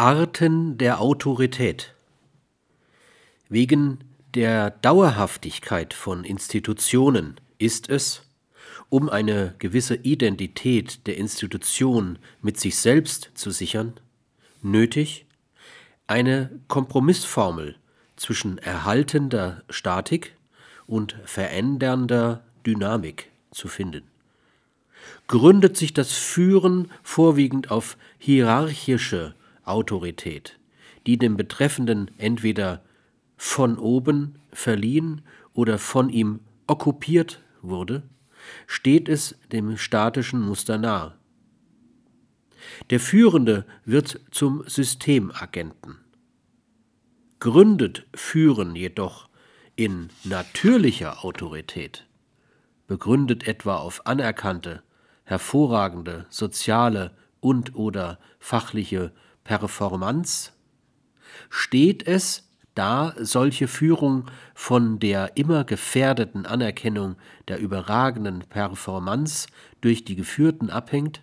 Arten der Autorität Wegen der Dauerhaftigkeit von Institutionen ist es, um eine gewisse Identität der Institution mit sich selbst zu sichern, nötig, eine Kompromissformel zwischen erhaltender Statik und verändernder Dynamik zu finden. Gründet sich das Führen vorwiegend auf hierarchische Autorität, die dem Betreffenden entweder von oben verliehen oder von ihm okkupiert wurde, steht es dem statischen Muster nahe. Der Führende wird zum Systemagenten. Gründet Führen jedoch in natürlicher Autorität, begründet etwa auf anerkannte, hervorragende soziale und oder fachliche Performance, steht es, da solche Führung von der immer gefährdeten Anerkennung der überragenden Performance durch die Geführten abhängt,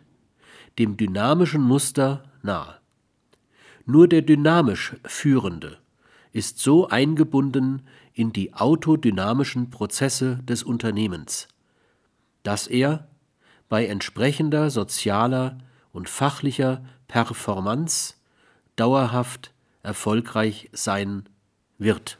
dem dynamischen Muster nahe. Nur der dynamisch Führende ist so eingebunden in die autodynamischen Prozesse des Unternehmens, dass er bei entsprechender sozialer und fachlicher Performance dauerhaft erfolgreich sein wird.